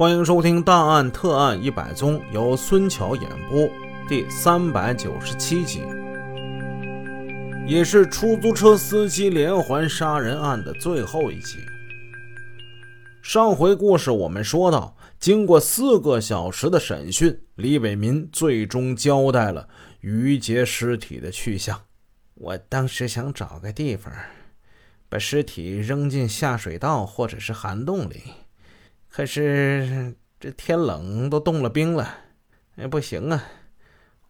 欢迎收听《大案特案一百宗》，由孙桥演播，第三百九十七集，也是出租车司机连环杀人案的最后一集。上回故事我们说到，经过四个小时的审讯，李伟民最终交代了于杰尸体的去向。我当时想找个地方，把尸体扔进下水道或者是涵洞里。可是这天冷，都冻了冰了，哎，不行啊！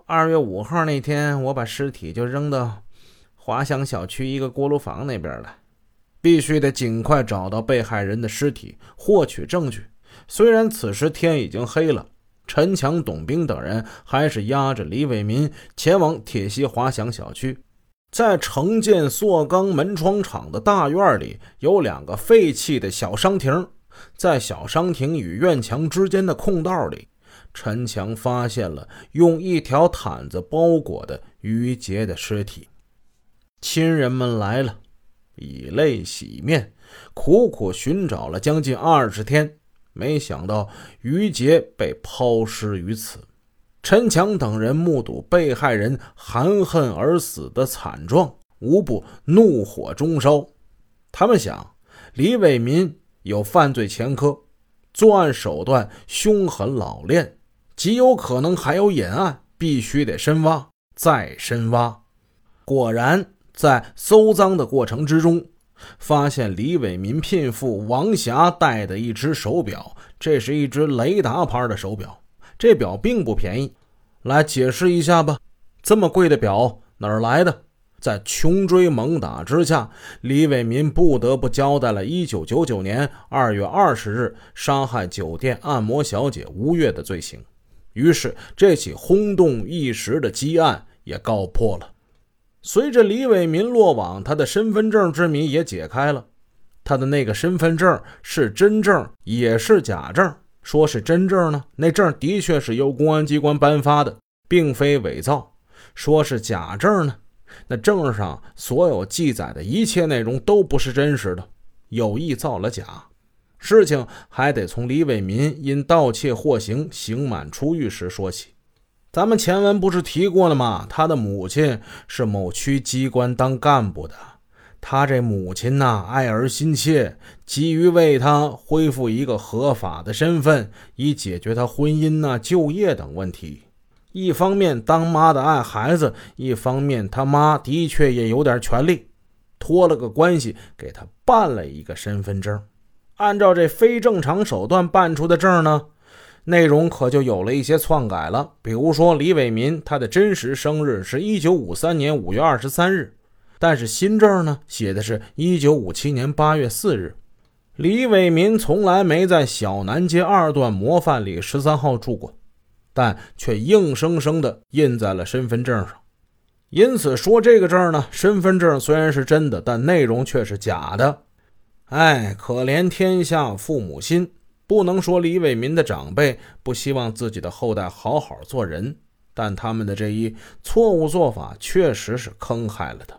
二月五号那天，我把尸体就扔到华翔小区一个锅炉房那边了。必须得尽快找到被害人的尸体，获取证据。虽然此时天已经黑了，陈强、董兵等人还是押着李伟民前往铁西华翔小区。在城建塑钢门窗厂的大院里，有两个废弃的小商亭。在小商亭与院墙之间的空道里，陈强发现了用一条毯子包裹的于杰的尸体。亲人们来了，以泪洗面，苦苦寻找了将近二十天，没想到于杰被抛尸于此。陈强等人目睹被害人含恨而死的惨状，无不怒火中烧。他们想，李伟民。有犯罪前科，作案手段凶狠老练，极有可能还有隐案，必须得深挖，再深挖。果然，在搜赃的过程之中，发现李伟民聘妇王霞戴的一只手表，这是一只雷达牌的手表，这表并不便宜。来解释一下吧，这么贵的表哪儿来的？在穷追猛打之下，李伟民不得不交代了1999年2月20日杀害酒店按摩小姐吴越的罪行。于是，这起轰动一时的积案也告破了。随着李伟民落网，他的身份证之谜也解开了。他的那个身份证是真证也是假证。说是真证呢，那证的确是由公安机关颁发的，并非伪造；说是假证呢。那证上所有记载的一切内容都不是真实的，有意造了假。事情还得从李伟民因盗窃获刑、刑满出狱时说起。咱们前文不是提过了吗？他的母亲是某区机关当干部的，他这母亲呐爱儿心切，急于为他恢复一个合法的身份，以解决他婚姻呐、就业等问题。一方面当妈的爱孩子，一方面他妈的确也有点权利，托了个关系给他办了一个身份证。按照这非正常手段办出的证呢，内容可就有了一些篡改了。比如说李伟民，他的真实生日是一九五三年五月二十三日，但是新证呢写的是一九五七年八月四日。李伟民从来没在小南街二段模范里十三号住过。但却硬生生地印在了身份证上，因此说这个证呢，身份证虽然是真的，但内容却是假的。哎，可怜天下父母心，不能说李伟民的长辈不希望自己的后代好好做人，但他们的这一错误做法确实是坑害了他。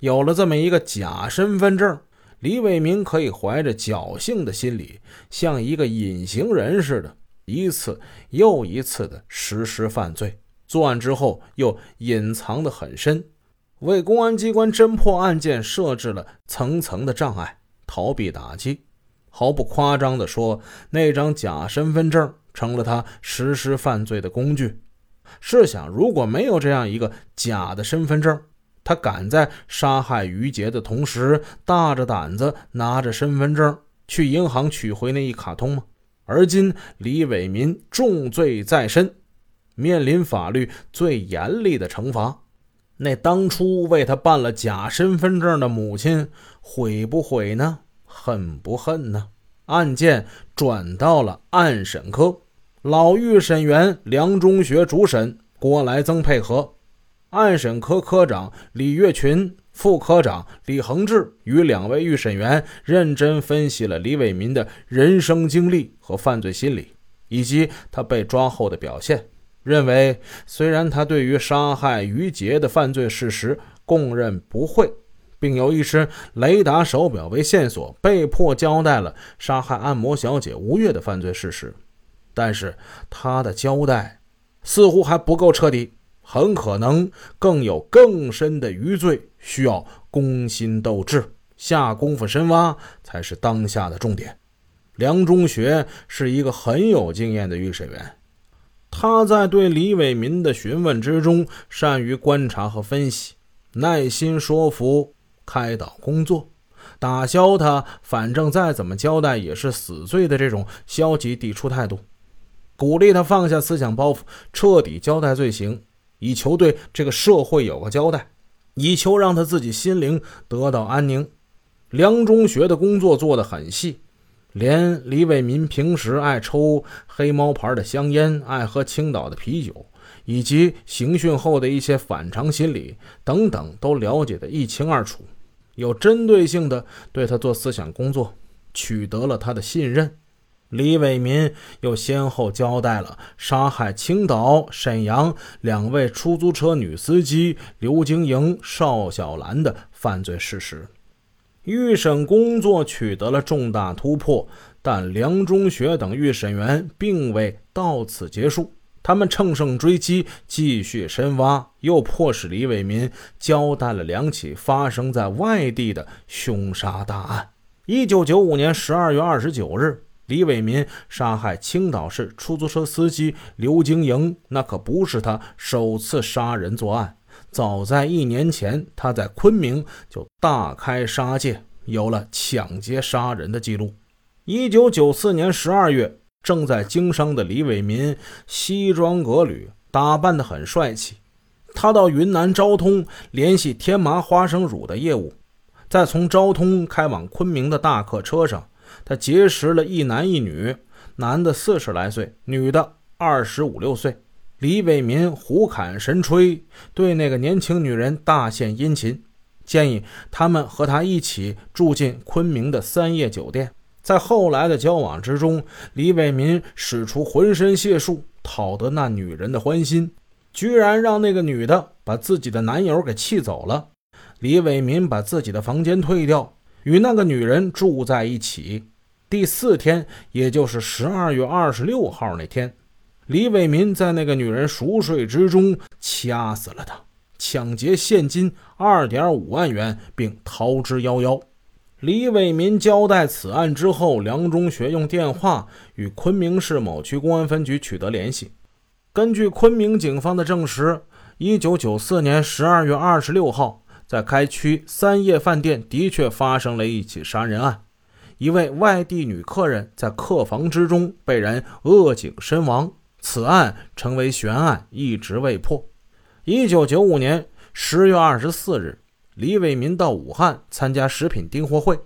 有了这么一个假身份证，李伟民可以怀着侥幸的心理，像一个隐形人似的。一次又一次的实施犯罪，作案之后又隐藏得很深，为公安机关侦破案件设置了层层的障碍，逃避打击。毫不夸张地说，那张假身份证成了他实施犯罪的工具。试想，如果没有这样一个假的身份证，他敢在杀害于杰的同时，大着胆子拿着身份证去银行取回那一卡通吗？而今李伟民重罪在身，面临法律最严厉的惩罚。那当初为他办了假身份证的母亲悔不悔呢？恨不恨呢？案件转到了案审科，老预审员梁中学主审，郭来增配合。案审科科长李月群。副科长李恒志与两位预审员认真分析了李伟民的人生经历和犯罪心理，以及他被抓后的表现，认为虽然他对于杀害于杰的犯罪事实供认不讳，并有一只雷达手表为线索，被迫交代了杀害按摩小姐吴月的犯罪事实，但是他的交代似乎还不够彻底，很可能更有更深的余罪，需要攻心斗智，下功夫深挖才是当下的重点。梁中学是一个很有经验的预审员，他在对李伟民的询问之中，善于观察和分析，耐心说服，开导工作。打消他反正再怎么交代也是死罪的这种消极抵触态度，鼓励他放下思想包袱，彻底交代罪行，以求对这个社会有个交代，以求让他自己心灵得到安宁。梁中学的工作做得很细，连李伟民平时爱抽黑猫牌的香烟，爱喝青岛的啤酒，以及刑讯后的一些反常心理等等，都了解得一清二楚。有针对性的对他做思想工作，取得了他的信任。李伟民又先后交代了杀害青岛、沈阳两位出租车女司机刘晶莹、邵小兰的犯罪事实。预审工作取得了重大突破，但梁中学等预审员并未到此结束。他们乘胜追击，继续深挖，又迫使李伟民交代了两起发生在外地的凶杀大案。一九九五年十二月二十九日，李伟民杀害青岛市出租车司机刘晶莹，那可不是他首次杀人作案。早在一年前，他在昆明就大开杀戒，有了抢劫杀人的记录。一九九四年十二月。正在经商的李伟民，西装革履，打扮得很帅气。他到云南昭通联系天麻花生乳的业务，在从昭通开往昆明的大客车上，他结识了一男一女，男的四十来岁，女的二十五六岁。李伟民胡侃神吹，对那个年轻女人大献殷勤，建议他们和他一起住进昆明的三叶酒店。在后来的交往之中，李伟民使出浑身解数讨得那女人的欢心，居然让那个女的把自己的男友给气走了。李伟民把自己的房间退掉，与那个女人住在一起。第四天，也就是十二月二十六号那天，李伟民在那个女人熟睡之中掐死了她，抢劫现金二点五万元，并逃之夭夭。李伟民交代此案之后，梁中学用电话与昆明市某区公安分局取得联系。根据昆明警方的证实一九九四年十二月二十六号，在该区三叶饭店的确发生了一起杀人案，一位外地女客人在客房之中被人扼颈身亡。此案成为悬案，一直未破。1995年10月24日。李伟民到武汉参加食品订货会，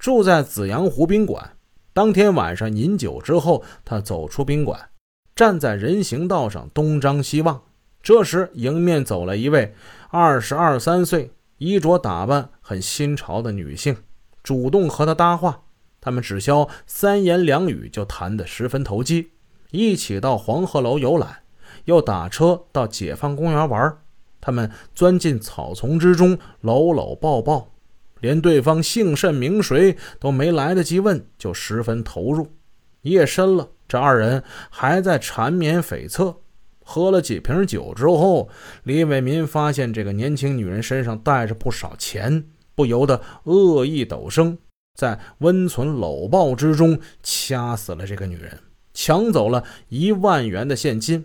住在紫阳湖宾馆。当天晚上饮酒之后，他走出宾馆，站在人行道上东张西望。这时，迎面走来一位二十二三岁、衣着打扮很新潮的女性，主动和他搭话。他们只消三言两语就谈得十分投机，一起到黄鹤楼游览，又打车到解放公园玩。他们钻进草丛之中，搂搂抱抱，连对方姓甚名谁都没来得及问，就十分投入。夜深了，这二人还在缠绵悱恻。喝了几瓶酒之后，李伟民发现这个年轻女人身上带着不少钱，不由得恶意陡生，在温存搂抱之中掐死了这个女人，抢走了一万元的现金。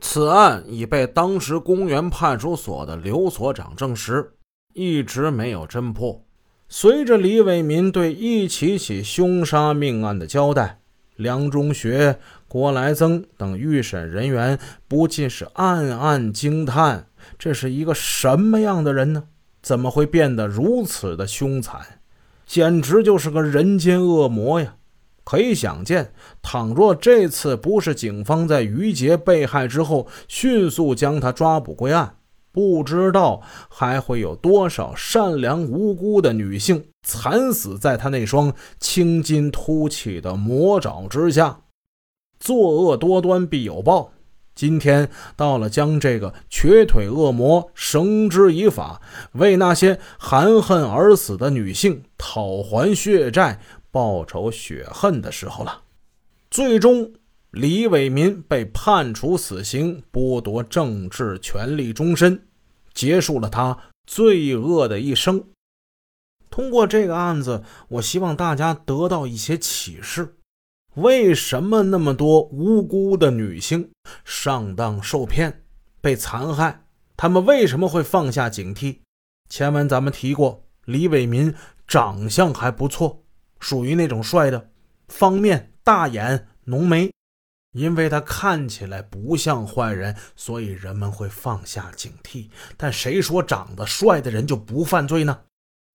此案已被当时公园派出所的刘所长证实，一直没有侦破。随着李伟民对一起起凶杀命案的交代，梁中学、郭来增等预审人员不禁是暗暗惊叹：这是一个什么样的人呢？怎么会变得如此的凶残？简直就是个人间恶魔呀！可以想见，倘若这次不是警方在于杰被害之后迅速将他抓捕归案，不知道还会有多少善良无辜的女性惨死在他那双青筋凸起的魔爪之下。作恶多端必有报，今天到了将这个瘸腿恶魔绳之以法，为那些含恨而死的女性讨还血债。报仇雪恨的时候了。最终，李伟民被判处死刑，剥夺政治权利终身，结束了他罪恶的一生。通过这个案子，我希望大家得到一些启示：为什么那么多无辜的女性上当受骗、被残害？他们为什么会放下警惕？前文咱们提过，李伟民长相还不错，属于那种帅的，方面、大眼、浓眉。因为他看起来不像坏人，所以人们会放下警惕。但谁说长得帅的人就不犯罪呢？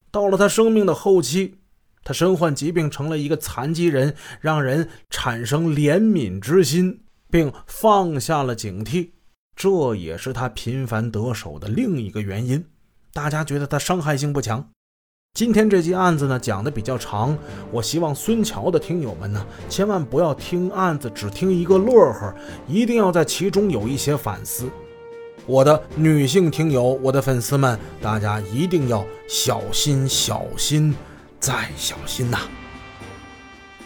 到了他生命的后期，他身患疾病，成了一个残疾人，让人产生怜悯之心，并放下了警惕。这也是他频繁得手的另一个原因。大家觉得他伤害性不强。今天这期案子呢讲的比较长，我希望孙桥的听友们呢千万不要听案子只听一个乐呵，一定要在其中有一些反思。我的女性听友，我的粉丝们，大家一定要小心、小心再小心呐！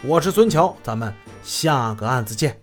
我是孙桥，咱们下个案子见。